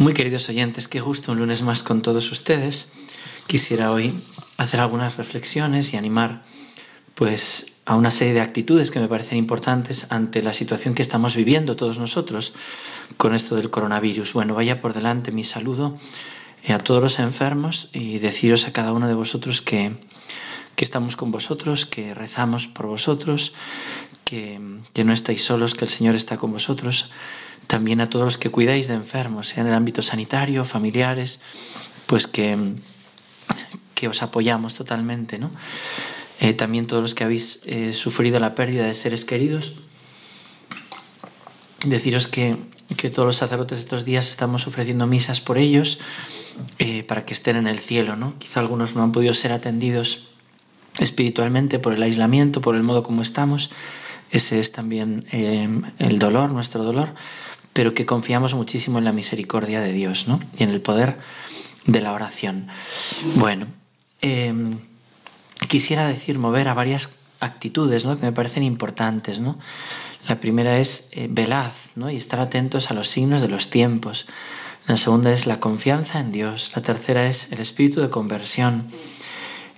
Muy queridos oyentes, qué gusto un lunes más con todos ustedes. Quisiera hoy hacer algunas reflexiones y animar pues a una serie de actitudes que me parecen importantes ante la situación que estamos viviendo todos nosotros con esto del coronavirus. Bueno, vaya por delante mi saludo a todos los enfermos y deciros a cada uno de vosotros que, que estamos con vosotros, que rezamos por vosotros, que, que no estáis solos, que el Señor está con vosotros también a todos los que cuidáis de enfermos, sea en el ámbito sanitario, familiares, pues que, que os apoyamos totalmente, ¿no? Eh, también todos los que habéis eh, sufrido la pérdida de seres queridos, deciros que, que, todos los sacerdotes estos días estamos ofreciendo misas por ellos eh, para que estén en el cielo, ¿no? Quizá algunos no han podido ser atendidos espiritualmente por el aislamiento, por el modo como estamos. Ese es también el dolor, nuestro dolor pero que confiamos muchísimo en la misericordia de Dios ¿no? y en el poder de la oración. Bueno, em, quisiera decir, mover a varias actitudes ¿no? que me parecen importantes. ¿no? La primera es eh, velaz ¿no? y estar atentos a los signos de los tiempos. La segunda es la confianza en Dios. La tercera es el espíritu de conversión.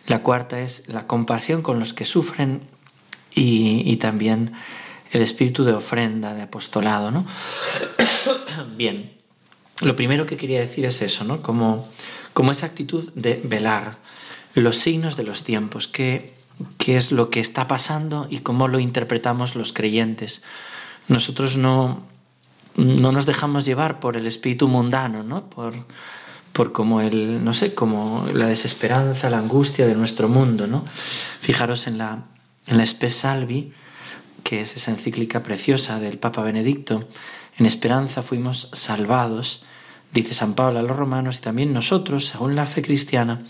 La cuarta es la compasión con los que sufren y, también el espíritu de ofrenda, de apostolado, ¿no? Bien, lo primero que quería decir es eso, ¿no? Como, como esa actitud de velar los signos de los tiempos, qué, qué es lo que está pasando y cómo lo interpretamos los creyentes. Nosotros no, no nos dejamos llevar por el espíritu mundano, ¿no? Por, por como el, no sé, como la desesperanza, la angustia de nuestro mundo, ¿no? Fijaros en la, en la Salvi, que es esa encíclica preciosa del Papa Benedicto, en esperanza fuimos salvados, dice San Pablo a los romanos, y también nosotros, según la fe cristiana,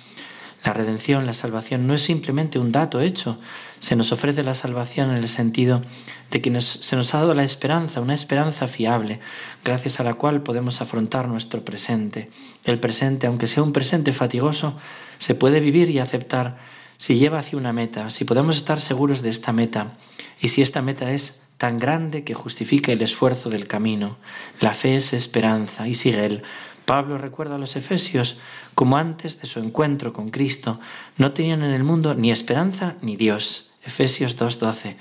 la redención, la salvación no es simplemente un dato hecho, se nos ofrece la salvación en el sentido de que se nos ha dado la esperanza, una esperanza fiable, gracias a la cual podemos afrontar nuestro presente. El presente, aunque sea un presente fatigoso, se puede vivir y aceptar si lleva hacia una meta, si podemos estar seguros de esta meta y si esta meta es tan grande que justifica el esfuerzo del camino. La fe es esperanza y sigue él. Pablo recuerda a los efesios como antes de su encuentro con Cristo no tenían en el mundo ni esperanza ni Dios. Efesios 2.12.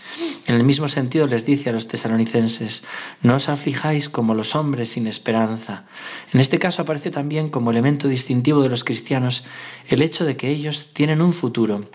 En el mismo sentido les dice a los tesalonicenses, no os aflijáis como los hombres sin esperanza. En este caso aparece también como elemento distintivo de los cristianos el hecho de que ellos tienen un futuro.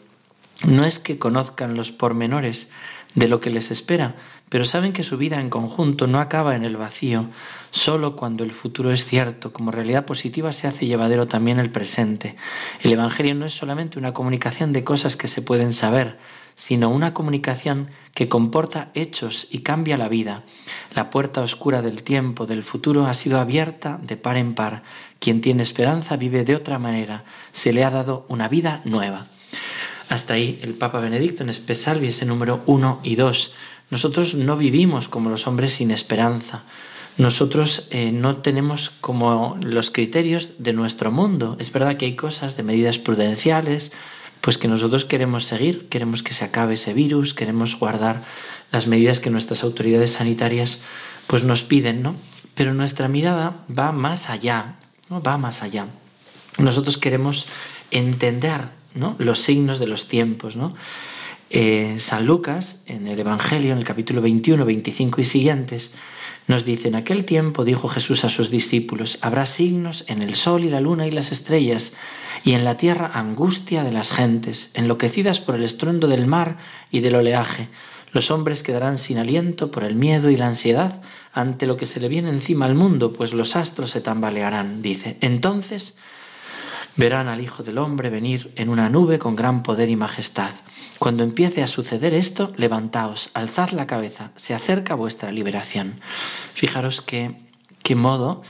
No es que conozcan los pormenores de lo que les espera, pero saben que su vida en conjunto no acaba en el vacío, solo cuando el futuro es cierto, como realidad positiva se hace llevadero también el presente. El Evangelio no es solamente una comunicación de cosas que se pueden saber, sino una comunicación que comporta hechos y cambia la vida. La puerta oscura del tiempo, del futuro, ha sido abierta de par en par. Quien tiene esperanza vive de otra manera, se le ha dado una vida nueva. Hasta ahí el Papa Benedicto en Espesalvi, ese número 1 y 2. Nosotros no vivimos como los hombres sin esperanza. Nosotros eh, no tenemos como los criterios de nuestro mundo. Es verdad que hay cosas de medidas prudenciales, pues que nosotros queremos seguir, queremos que se acabe ese virus, queremos guardar las medidas que nuestras autoridades sanitarias pues nos piden, ¿no? Pero nuestra mirada va más allá, ¿no? Va más allá. Nosotros queremos entender los signos de los tiempos, ¿no? Eh, San Lucas, en el Evangelio, en el capítulo 21, 25 y siguientes, nos dice, en aquel tiempo dijo Jesús a sus discípulos, habrá signos en el sol y la luna y las estrellas, y en la tierra angustia de las gentes, enloquecidas por el estruendo del mar y del oleaje, Los hombres quedarán sin aliento por el miedo y la ansiedad ante lo que se le viene encima al mundo, pues los astros se tambalearán, dice. Entonces verán al Hijo del Hombre venir en una nube con gran poder y majestad. Cuando empiece a suceder esto, levantaos, alzad la cabeza, se acerca vuestra liberación. Fijaros que, qué modo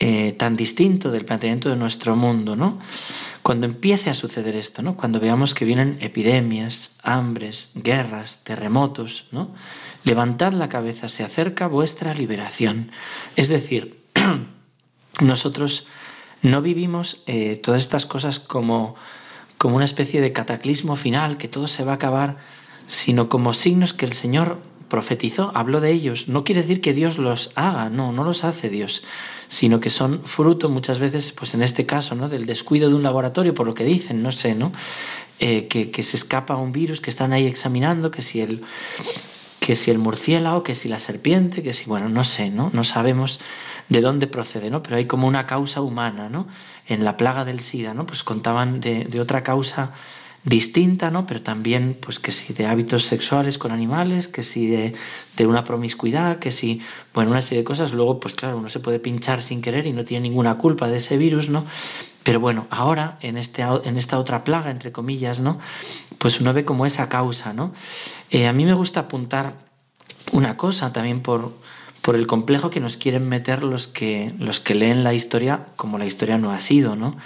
eh, tan distinto del planteamiento de nuestro mundo, ¿no? Cuando empiece a suceder esto, ¿no? Cuando veamos que vienen epidemias, hambres, guerras, terremotos, ¿no? Levantad la cabeza, se acerca vuestra liberación. Es decir, nosotros no vivimos eh, todas estas cosas como, como una especie de cataclismo final, que todo se va a acabar, sino como signos que el Señor profetizó, habló de ellos. No quiere decir que Dios los haga, no, no los hace Dios, sino que son fruto muchas veces, pues en este caso, ¿no? del descuido de un laboratorio, por lo que dicen, no sé, ¿no? Eh, que, que, se escapa un virus, que están ahí examinando, que si el que si el murciélago, que si la serpiente, que si, bueno, no sé, ¿no? No sabemos de dónde procede, ¿no? Pero hay como una causa humana, ¿no? En la plaga del SIDA, ¿no? Pues contaban de, otra causa distinta, ¿no? Pero también, pues que si de hábitos sexuales con animales, que si de, de, una promiscuidad, que si, bueno, una serie de cosas. Luego, pues claro, uno se puede pinchar sin querer y no tiene ninguna culpa de ese virus, ¿no? Pero bueno, ahora, en, este, en esta otra plaga, entre comillas, ¿no? Pues uno ve como esa causa, ¿no? Eh, a mí me gusta apuntar una cosa también por, por el complejo que nos quieren meter los que, los que leen la historia como la historia no ha sido, ¿no?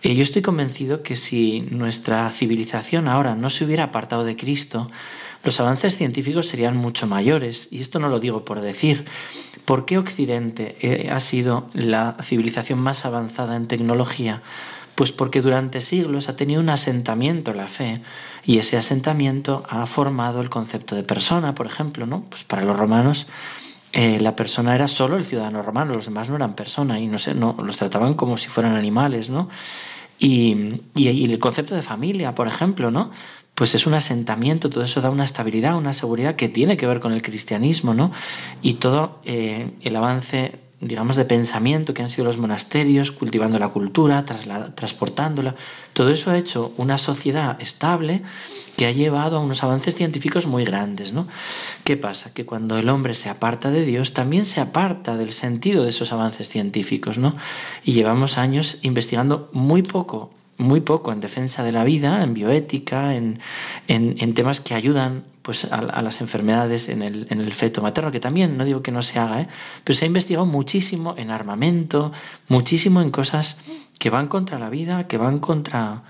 Yo estoy convencido que si nuestra civilización ahora no se hubiera apartado de Cristo, los avances científicos serían mucho mayores. Y esto no lo digo por decir. ¿Por qué Occidente eh, ha sido la civilización más avanzada en tecnología? Pues porque durante siglos ha tenido un asentamiento la fe y ese asentamiento ha formado el concepto de persona, por ejemplo, ¿no? Pues para los romanos eh, la persona era solo el ciudadano romano, los demás no eran personas y no sé, no los trataban como si fueran animales, ¿no? Y, el concepto de familia, por ejemplo, ¿no? Pues es un asentamiento, todo eso da una estabilidad, una seguridad que tiene que ver con el cristianismo, ¿no? Y todo eh, el avance digamos, de pensamiento que han sido los monasterios, cultivando la cultura, transportándola. Todo eso ha hecho una sociedad estable que ha llevado a unos avances científicos muy grandes. ¿no? ¿Qué pasa? Que cuando el hombre se aparta de Dios, también se aparta del sentido de esos avances científicos. ¿no? Y llevamos años investigando muy poco muy poco en defensa de la vida, en bioética, en, en, temas que ayudan pues, a, las enfermedades en el, en el, feto materno, que también no digo que no se haga, ¿eh? pero se ha investigado muchísimo en armamento, muchísimo en cosas que van contra la vida, que van contra,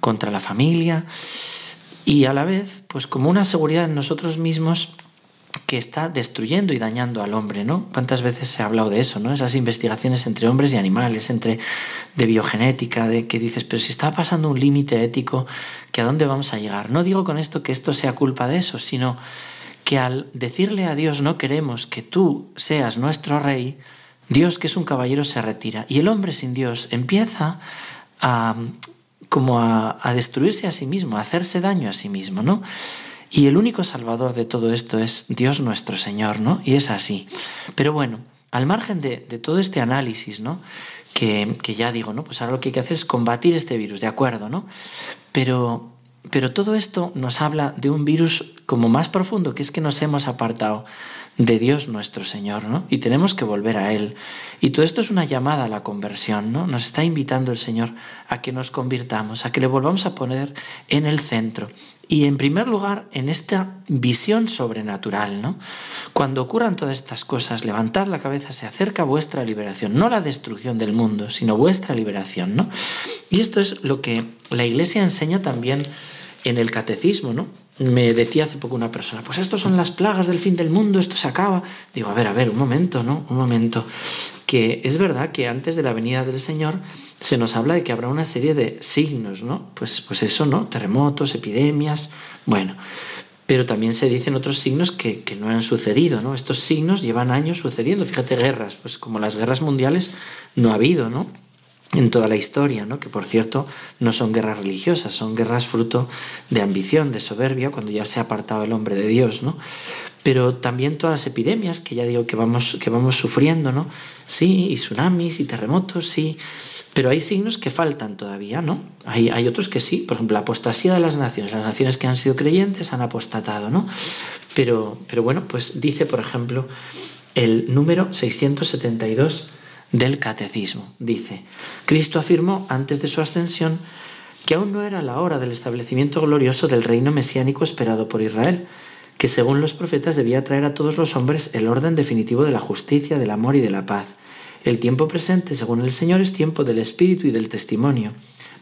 contra la familia y a la vez, pues como una seguridad en nosotros mismos que está destruyendo y dañando al hombre, ¿no? ¿Cuántas veces se ha hablado de eso, ¿no? Esas investigaciones entre hombres y animales, entre de biogenética, de que dices, pero si está pasando un límite ético, ¿que a dónde vamos a llegar? No digo con esto que esto sea culpa de eso, sino que al decirle a Dios no queremos que tú seas nuestro rey, Dios que es un caballero se retira y el hombre sin Dios empieza a como a, a destruirse a sí mismo, a hacerse daño a sí mismo, ¿no? Y el único salvador de todo esto es Dios nuestro Señor, ¿no? Y es así. Pero bueno, al margen de, todo este análisis, ¿no? Que, que, ya digo, ¿no? Pues ahora lo que hay que hacer es combatir este virus, ¿de acuerdo, ¿no? Pero, pero todo esto nos habla de un virus como más profundo, que es que nos hemos apartado de Dios nuestro Señor, ¿no? Y tenemos que volver a Él. Y todo esto es una llamada a la conversión, ¿no? Nos está invitando el Señor a que nos convirtamos, a que le volvamos a poner en el centro. Y en primer lugar, en esta visión sobrenatural, ¿no? Cuando ocurran todas estas cosas, levantad la cabeza, se acerca vuestra liberación, no la destrucción del mundo, sino vuestra liberación, ¿no? Y esto es lo que la Iglesia enseña también en el catecismo, ¿no? Me decía hace poco una persona, pues esto son las plagas del fin del mundo, esto se acaba. Digo, a ver, a ver, un momento, ¿no? Un momento. Que es verdad que antes de la venida del Señor se nos habla de que habrá una serie de signos, ¿no? Pues, pues eso, ¿no? Terremotos, epidemias, bueno. Pero también se dicen otros signos que, que no han sucedido, ¿no? Estos signos llevan años sucediendo. Fíjate, guerras, pues como las guerras mundiales no ha habido, ¿no? En toda la historia, ¿no? que por cierto no son guerras religiosas, son guerras fruto de ambición, de soberbia, cuando ya se ha apartado el hombre de Dios, ¿no? Pero también todas las epidemias que ya digo que vamos, que vamos sufriendo, ¿no? Sí, y tsunamis y terremotos, sí, pero hay signos que faltan todavía, ¿no? Hay, hay otros que sí, por ejemplo, la apostasía de las naciones, las naciones que han sido creyentes han apostatado, ¿no? Pero, pero bueno, pues dice, por ejemplo, el número 672 del Catecismo. Dice, Cristo afirmó antes de su ascensión que aún no era la hora del establecimiento glorioso del reino mesiánico esperado por Israel, que según los profetas debía traer a todos los hombres el orden definitivo de la justicia, del amor y de la paz. El tiempo presente, según el Señor, es tiempo del Espíritu y del testimonio,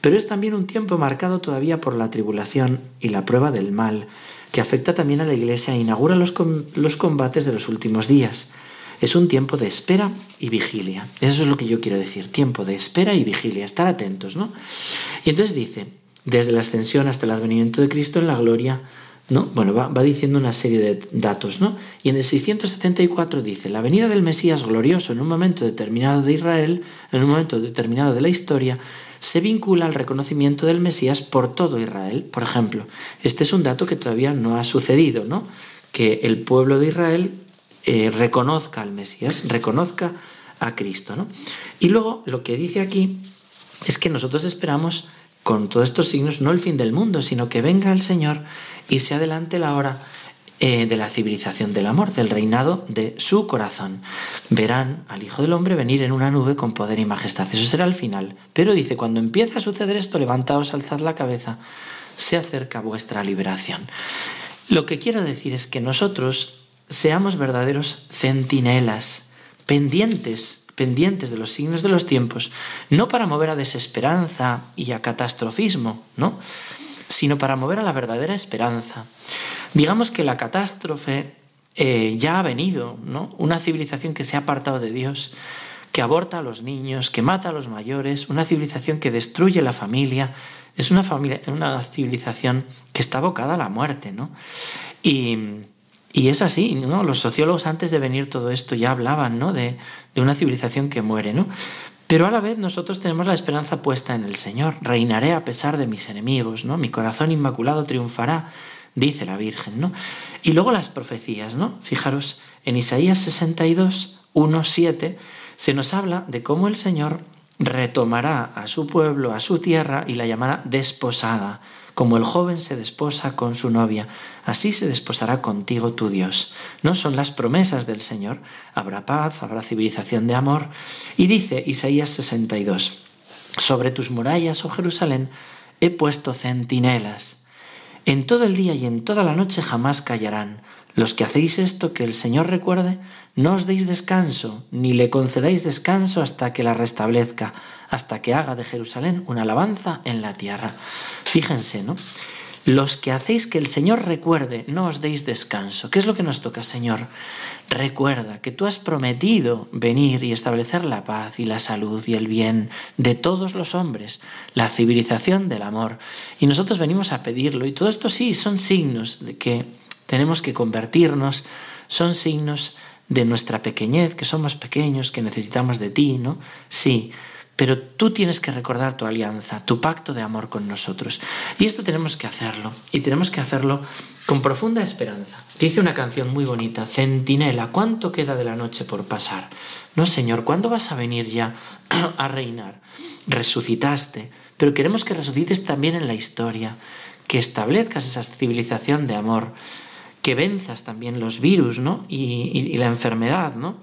pero es también un tiempo marcado todavía por la tribulación y la prueba del mal, que afecta también a la Iglesia e inaugura los, combates de los últimos días. Es un tiempo de espera y vigilia. Eso es lo que yo quiero decir, tiempo de espera y vigilia, estar atentos, ¿no? Y entonces dice, desde la ascensión hasta el advenimiento de Cristo en la gloria, ¿no? Bueno, va, diciendo una serie de datos, ¿no? Y en el 674 dice, la venida del Mesías glorioso en un momento determinado de Israel, en un momento determinado de la historia, se vincula al reconocimiento del Mesías por todo Israel. Por ejemplo, este es un dato que todavía no ha sucedido, ¿no? Que el pueblo de Israel eh, reconozca al Mesías, reconozca a Cristo. ¿no? Y luego lo que dice aquí es que nosotros esperamos con todos estos signos no el fin del mundo, sino que venga el Señor y se adelante la hora eh, de la civilización del amor, del reinado de su corazón. Verán al Hijo del Hombre venir en una nube con poder y majestad. Eso será el final. Pero dice, cuando empiece a suceder esto, levantaos, alzad la cabeza, se acerca vuestra liberación. Lo que quiero decir es que nosotros seamos verdaderos centinelas, pendientes, pendientes de los signos de los tiempos, no para mover a desesperanza y a catastrofismo, ¿no? sino para mover a la verdadera esperanza. Digamos que la catástrofe eh, ya ha venido, ¿no? Una civilización que se ha apartado de Dios, que aborta a los niños, que mata a los mayores, una civilización que destruye la familia, es una, familia, una civilización que está abocada a la muerte, ¿no? Y es así, ¿no? Los sociólogos antes de venir todo esto ya hablaban, ¿no? De, de, una civilización que muere, ¿no? Pero a la vez nosotros tenemos la esperanza puesta en el Señor. Reinaré a pesar de mis enemigos, ¿no? Mi corazón inmaculado triunfará, dice la Virgen, ¿no? Y luego las profecías, ¿no? Fijaros, en Isaías 62, 1, 7, se nos habla de cómo el Señor retomará a su pueblo, a su tierra, y la llamará desposada como el joven se desposa con su novia, así se desposará contigo tu Dios. No son las promesas del Señor. Habrá paz, habrá civilización de amor. Y dice Isaías 62, sobre tus murallas, oh Jerusalén, he puesto centinelas. En todo el día y en toda la noche jamás callarán. Los que hacéis esto que el Señor recuerde, no os deis descanso, ni le concedáis descanso hasta que la restablezca, hasta que haga de Jerusalén una alabanza en la tierra. Fíjense, ¿no? Los que hacéis que el Señor recuerde, no os deis descanso. ¿Qué es lo que nos toca, Señor? Recuerda que tú has prometido venir y establecer la paz y la salud y el bien de todos los hombres, la civilización del amor. Y nosotros venimos a pedirlo. Y todo esto sí son signos de que tenemos que convertirnos, son signos de nuestra pequeñez, que somos pequeños, que necesitamos de ti, ¿no? Sí, pero tú tienes que recordar tu alianza, tu pacto de amor con nosotros. Y esto tenemos que hacerlo, y tenemos que hacerlo con profunda esperanza. Dice una canción muy bonita, Centinela, ¿cuánto queda de la noche por pasar? No, Señor, ¿cuándo vas a venir ya a reinar? Resucitaste, pero queremos que resucites también en la historia, que establezcas esa civilización de amor, que venzas también los virus ¿no? y, la enfermedad, ¿no?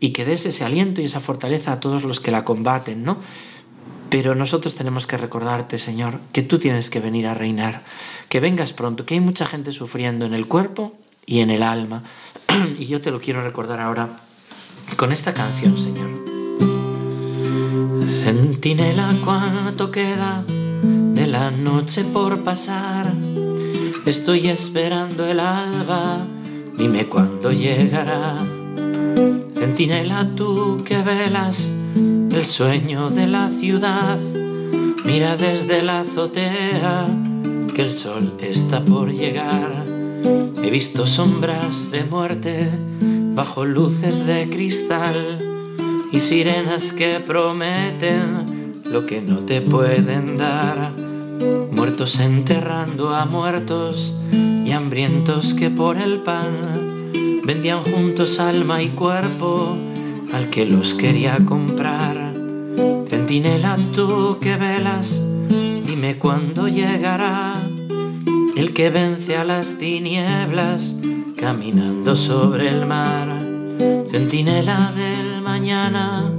y que des ese aliento y esa fortaleza a todos los que la combaten, ¿no? Pero nosotros tenemos que recordarte, Señor, que tú tienes que venir a reinar, que vengas pronto, que hay mucha gente sufriendo en el cuerpo y en el alma. y yo te lo quiero recordar ahora con esta canción, Señor. Centinela, ¿cuánto queda de la noche por pasar? Estoy esperando el alba, dime cuándo llegará. Centinela, tú que velas el sueño de la ciudad, mira desde la azotea que el sol está por llegar. He visto sombras de muerte bajo luces de cristal y sirenas que prometen lo que no te pueden dar. Muertos enterrando a muertos y hambrientos que por el pan vendían juntos alma y cuerpo al que los quería comprar. Centinela, tú que velas, dime cuándo llegará el que vence a las tinieblas caminando sobre el mar. Centinela del mañana,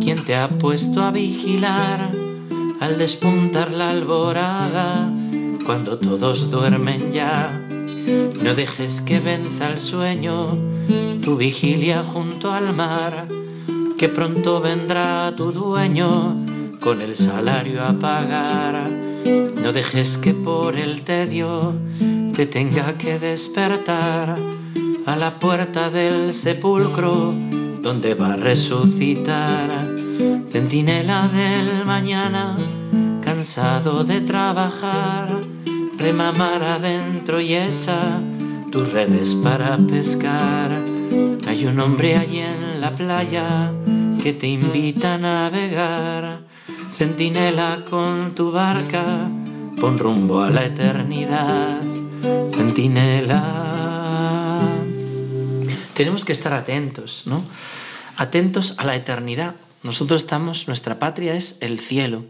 ¿quién te ha puesto a vigilar al despuntar la alborada cuando todos duermen ya? No dejes que venza el sueño tu vigilia junto al mar, que pronto vendrá tu dueño con el salario a pagar. No dejes que por el tedio te tenga que despertar a la puerta del sepulcro donde va a resucitar. Centinela del mañana, cansado de trabajar, remamar adentro y echa tus redes para pescar. Hay un hombre allí en la playa que te invita a navegar. Centinela con tu barca, pon rumbo a la eternidad. Centinela. Tenemos que estar atentos, ¿no? Atentos a la eternidad. Nosotros estamos, nuestra patria es el cielo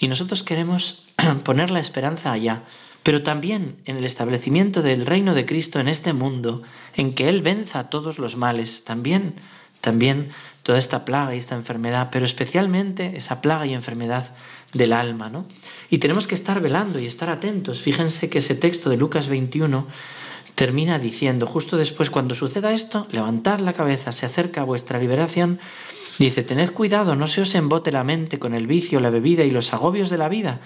y nosotros queremos poner la esperanza allá pero también en el establecimiento del reino de Cristo en este mundo, en que Él venza todos los males, también, también toda esta plaga y esta enfermedad, pero especialmente esa plaga y enfermedad del alma, ¿no? Y tenemos que estar velando y estar atentos. Fíjense que ese texto de Lucas 21 termina diciendo, justo después, cuando suceda esto, levantad la cabeza, se acerca vuestra liberación. Dice, tened cuidado, no se os embote la mente con el vicio, la bebida y los agobios de la vida,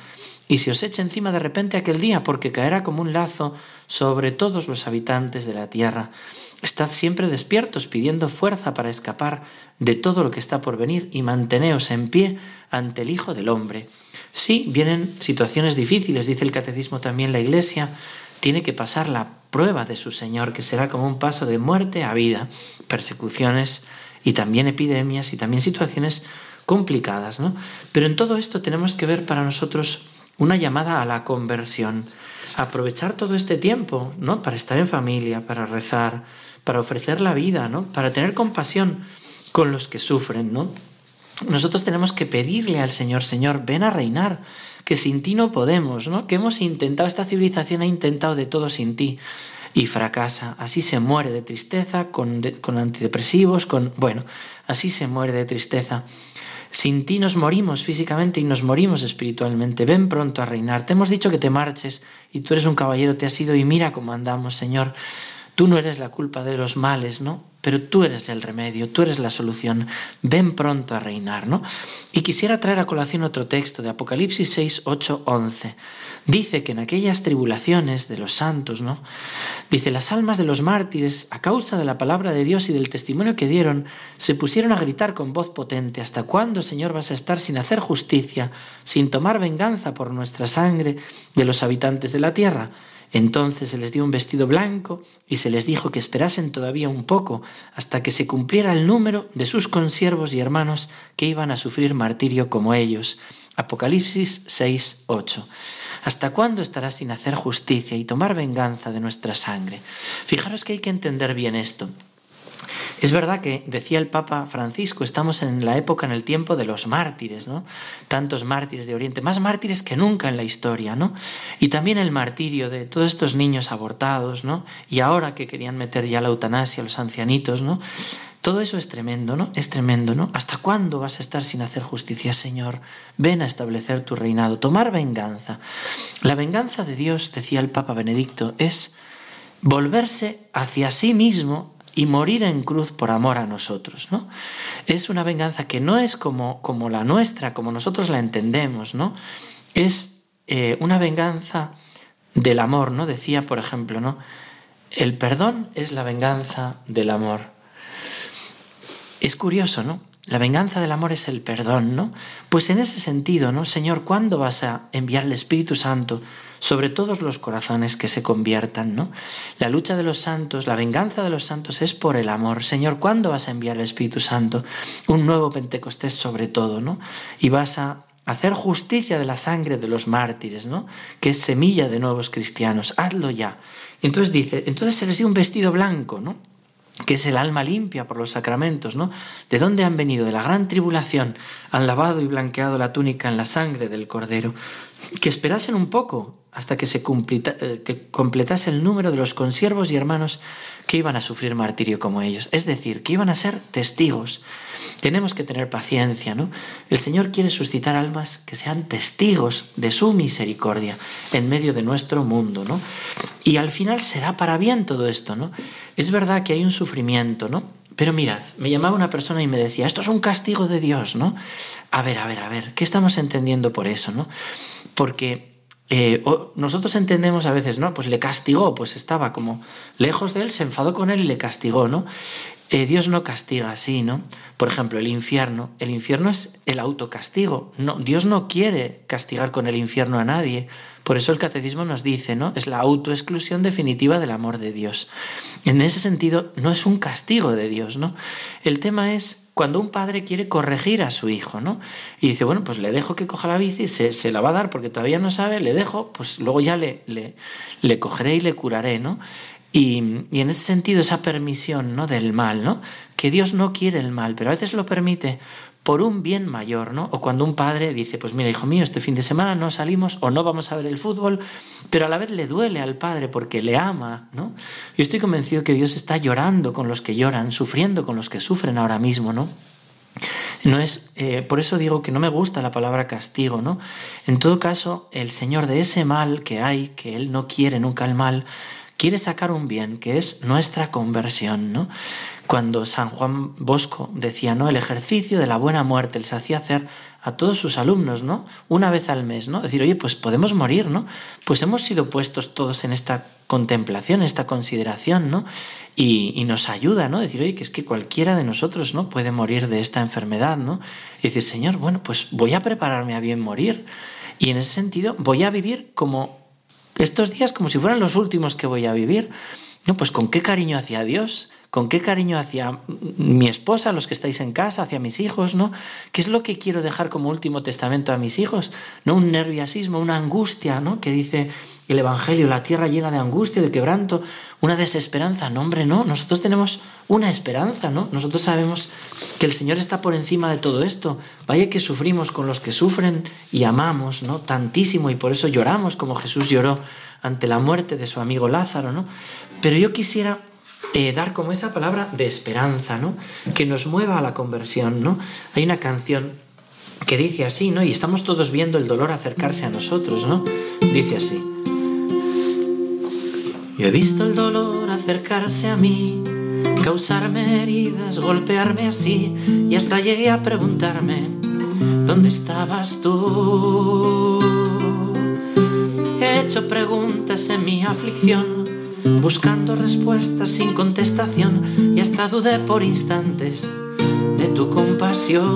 y se os eche encima de repente aquel día, porque caerá como un lazo sobre todos los habitantes de la tierra. Estad siempre despiertos, pidiendo fuerza para escapar de todo lo que está por venir, y manteneos en pie ante el Hijo del Hombre. Sí, vienen situaciones difíciles, dice el Catecismo también la Iglesia, tiene que pasar la prueba de su Señor, que será como un paso de muerte a vida, persecuciones y también epidemias y también situaciones complicadas, ¿no? Pero en todo esto tenemos que ver para nosotros una llamada a la conversión, aprovechar todo este tiempo, ¿no? Para estar en familia, para rezar, para ofrecer la vida, ¿no? Para tener compasión con los que sufren, ¿no? Nosotros tenemos que pedirle al Señor, Señor, ven a reinar, que sin ti no podemos, ¿no? Que hemos intentado, esta civilización ha intentado de todo sin ti y fracasa. Así se muere de tristeza, con, con antidepresivos, con... Bueno, así se muere de tristeza. Sin ti nos morimos físicamente y nos morimos espiritualmente. Ven pronto a reinar. Te hemos dicho que te marches y tú eres un caballero, te has ido y mira cómo andamos, Señor. Tú no eres la culpa de los males, ¿no? Pero tú eres el remedio, tú eres la solución. Ven pronto a reinar, ¿no? Y quisiera traer a colación otro texto de Apocalipsis 6, 8, 11. Dice que en aquellas tribulaciones de los santos, ¿no? Dice, las almas de los mártires, a causa de la palabra de Dios y del testimonio que dieron, se pusieron a gritar con voz potente, ¿hasta cuándo, Señor, vas a estar sin hacer justicia, sin tomar venganza por nuestra sangre de los habitantes de la tierra? Entonces se les dio un vestido blanco y se les dijo que esperasen todavía un poco hasta que se cumpliera el número de sus consiervos y hermanos que iban a sufrir martirio como ellos. Apocalipsis 6, 8. ¿Hasta cuándo estarás sin hacer justicia y tomar venganza de nuestra sangre? Fijaros que hay que entender bien esto. Es verdad que, decía el Papa Francisco, estamos en la época, en el tiempo de los mártires, ¿no? Tantos mártires de Oriente, más mártires que nunca en la historia, ¿no? Y también el martirio de todos estos niños abortados, ¿no? Y ahora que querían meter ya la eutanasia los ancianitos, ¿no? Todo eso es tremendo, ¿no? Es tremendo, ¿no? ¿Hasta cuándo vas a estar sin hacer justicia, Señor? Ven a establecer tu reinado, tomar venganza. La venganza de Dios, decía el Papa Benedicto, es volverse hacia sí mismo y morir en cruz por amor a nosotros, ¿no? Es una venganza que no es como, como la nuestra, como nosotros la entendemos, ¿no? Es eh, una venganza del amor, ¿no? Decía, por ejemplo, ¿no? El perdón es la venganza del amor. Es curioso, ¿no? La venganza del amor es el perdón, ¿no? Pues en ese sentido, ¿no? Señor, ¿cuándo vas a enviar el Espíritu Santo sobre todos los corazones que se conviertan, ¿no? La lucha de los santos, la venganza de los santos es por el amor. Señor, ¿cuándo vas a enviar el Espíritu Santo? Un nuevo Pentecostés sobre todo, ¿no? Y vas a hacer justicia de la sangre de los mártires, ¿no? Que es semilla de nuevos cristianos, hazlo ya. Y entonces dice, entonces se les dio un vestido blanco, ¿no? Que es el alma limpia por los sacramentos, ¿no? ¿De dónde han venido? De la gran tribulación. Han lavado y blanqueado la túnica en la sangre del Cordero. Que esperasen un poco hasta que se eh, completase el número de los consiervos y hermanos que iban a sufrir martirio como ellos. Es decir, que iban a ser testigos. Tenemos que tener paciencia, ¿no? El Señor quiere suscitar almas que sean testigos de su misericordia en medio de nuestro mundo, ¿no? Y al final será para bien todo esto, ¿no? Es verdad que hay un sufrimiento, ¿no? Pero mirad, me llamaba una persona y me decía, esto es un castigo de Dios, ¿no? A ver, a ver, a ver, ¿qué estamos entendiendo por eso, ¿no? Porque eh, nosotros entendemos a veces, ¿no? Pues le castigó, pues estaba como lejos de él, se enfadó con él y le castigó, ¿no? Eh, Dios no castiga así, ¿no? Por ejemplo, el infierno. El infierno es el autocastigo. No, Dios no quiere castigar con el infierno a nadie. Por eso el catecismo nos dice, ¿no? Es la autoexclusión definitiva del amor de Dios. En ese sentido, no es un castigo de Dios, ¿no? El tema es cuando un padre quiere corregir a su hijo, ¿no? Y dice, bueno, pues le dejo que coja la bici, se, se la va a dar porque todavía no sabe, le dejo, pues luego ya le, le, le cogeré y le curaré, ¿no? Y, en ese sentido, esa permisión ¿no? del mal, ¿no? que Dios no quiere el mal, pero a veces lo permite por un bien mayor, ¿no? O cuando un padre dice, pues mira, hijo mío, este fin de semana no salimos o no vamos a ver el fútbol, pero a la vez le duele al padre porque le ama, ¿no? Yo estoy convencido que Dios está llorando con los que lloran, sufriendo con los que sufren ahora mismo, ¿no? No es, eh, por eso digo que no me gusta la palabra castigo, ¿no? En todo caso, el Señor de ese mal que hay, que Él no quiere nunca el mal, quiere sacar un bien, que es nuestra conversión, ¿no? Cuando San Juan Bosco decía, ¿no? El ejercicio de la buena muerte, les hacía hacer a todos sus alumnos, ¿no? Una vez al mes, ¿no? Decir, oye, pues podemos morir, ¿no? Pues hemos sido puestos todos en esta contemplación, esta consideración, ¿no? Y, nos ayuda, ¿no? Decir, oye, que es que cualquiera de nosotros, ¿no? Puede morir de esta enfermedad, ¿no? Y decir, Señor, bueno, pues voy a prepararme a bien morir. Y en ese sentido voy a vivir como estos días como si fueran los últimos que voy a vivir. No, pues con qué cariño hacia Dios, con qué cariño hacia mi esposa, los que estáis en casa, hacia mis hijos, ¿no? ¿Qué es lo que quiero dejar como último testamento a mis hijos? ¿No? Un nerviosismo, una angustia, ¿no? Que dice el Evangelio, la tierra llena de angustia, de quebranto, una desesperanza. No, hombre, no. Nosotros tenemos una esperanza, ¿no? Nosotros sabemos que el Señor está por encima de todo esto. Vaya que sufrimos con los que sufren y amamos, ¿no? Tantísimo y por eso lloramos como Jesús lloró ante la muerte de su amigo Lázaro, ¿no? Pero yo quisiera eh, dar como esa palabra de esperanza, ¿no? Que nos mueva a la conversión, ¿no? Hay una canción que dice así, ¿no? Y estamos todos viendo el dolor acercarse a nosotros, ¿no? Dice así. Yo he visto el dolor acercarse a mí, causarme heridas, golpearme así, y hasta llegué a preguntarme, ¿dónde estabas tú? He hecho preguntas en mi aflicción buscando respuestas sin contestación y hasta dudé por instantes de tu compasión.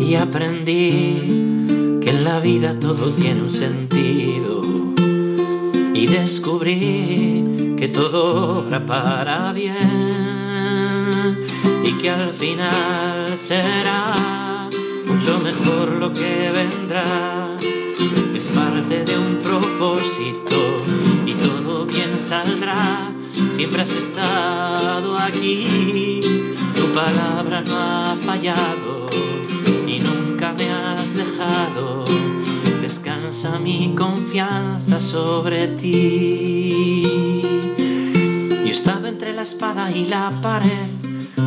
Y aprendí que en la vida todo tiene un sentido y descubrí que todo obra para bien y que al final será mucho mejor lo que vendrá es parte de un propósito y todo bien saldrá. Siempre has estado aquí, tu palabra no ha fallado y nunca me has dejado. Descansa mi confianza sobre ti. Yo he estado entre la espada y la pared,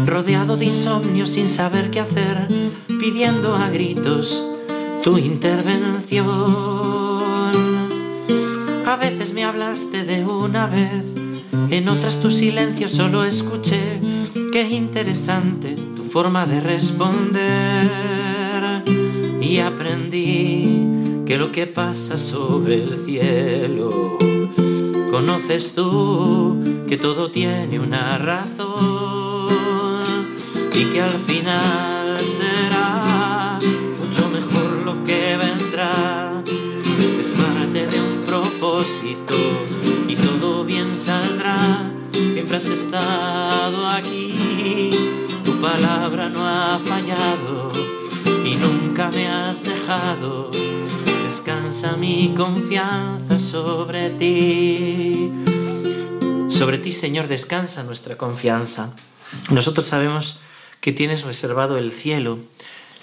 rodeado de insomnio sin saber qué hacer, pidiendo a gritos tu intervención. A veces me hablaste de una vez, en otras tu silencio solo escuché. Qué interesante tu forma de responder. Y aprendí que lo que pasa sobre el cielo, conoces tú que todo tiene una razón y que al final será es parte de un propósito y todo bien saldrá. Siempre has estado aquí, tu palabra no ha fallado y nunca me has dejado, descansa mi confianza sobre ti. Sobre ti, Señor, descansa nuestra confianza. Nosotros sabemos que tienes reservado el cielo,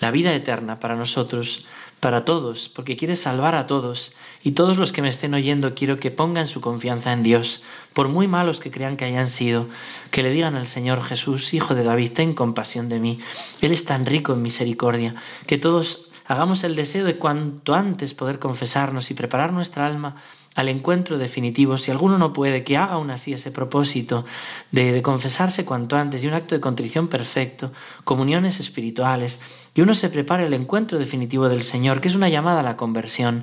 la vida eterna para nosotros, para todos, porque quieres salvar a todos. Y todos los que me estén oyendo quiero que pongan su confianza en Dios, por muy malos que crean que hayan sido, que le digan al Señor Jesús, Hijo de David, ten compasión de mí. Él es tan rico en misericordia, que todos hagamos el deseo de cuanto antes poder confesarnos y preparar nuestra alma al encuentro definitivo. Si alguno no puede, que haga aún así ese propósito de, confesarse cuanto antes y un acto de contrición perfecto, comuniones espirituales, que uno se prepare al encuentro definitivo del Señor, que es una llamada a la conversión,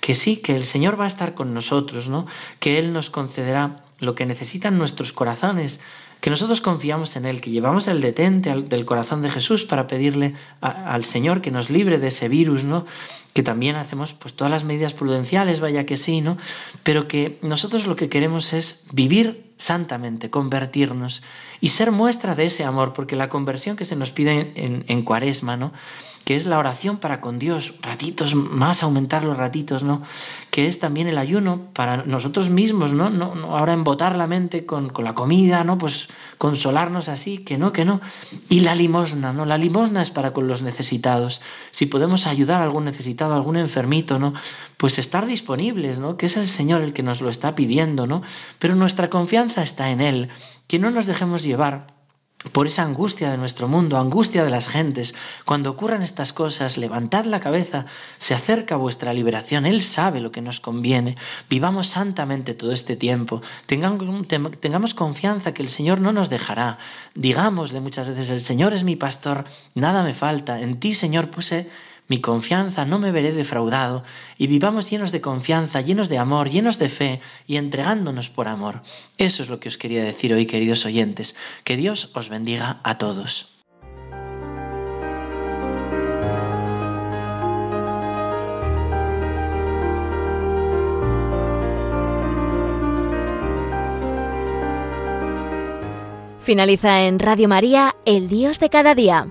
que sí, que el Señor va a estar con nosotros, ¿no? Que Él nos concederá lo que necesitan nuestros corazones, que nosotros confiamos en Él, que llevamos el detente del corazón de Jesús para pedirle al Señor que nos libre de ese virus, ¿no? Que también hacemos pues todas las medidas prudenciales, vaya que sí, ¿no? Pero que nosotros lo que queremos es vivir santamente, convertirnos y ser muestra de ese amor, porque la conversión que se nos pide en, en, cuaresma, ¿no? que es la oración para con Dios, ratitos más, aumentar los ratitos, ¿no? que es también el ayuno para nosotros mismos, ¿no? no, no ahora embotar la mente con, con, la comida, ¿no? pues consolarnos así, que no, que no. Y la limosna, ¿no? La limosna es para con los necesitados. Si podemos ayudar a algún necesitado, a algún enfermito, ¿no? Pues estar disponibles, ¿no? Que es el Señor el que nos lo está pidiendo, ¿no? Pero nuestra confianza está en Él, que no nos dejemos llevar por esa angustia de nuestro mundo, angustia de las gentes. Cuando ocurran estas cosas, levantad la cabeza, se acerca vuestra liberación, Él sabe lo que nos conviene. Vivamos santamente todo este tiempo, tengamos, confianza que el Señor no nos dejará. Digámosle muchas veces, el Señor es mi pastor, nada me falta, en ti Señor puse mi confianza, no me veré defraudado, y vivamos llenos de confianza, llenos de amor, llenos de fe y entregándonos por amor. Eso es lo que os quería decir hoy, queridos oyentes. Que Dios os bendiga a todos. Finaliza en Radio María, El Dios de cada día.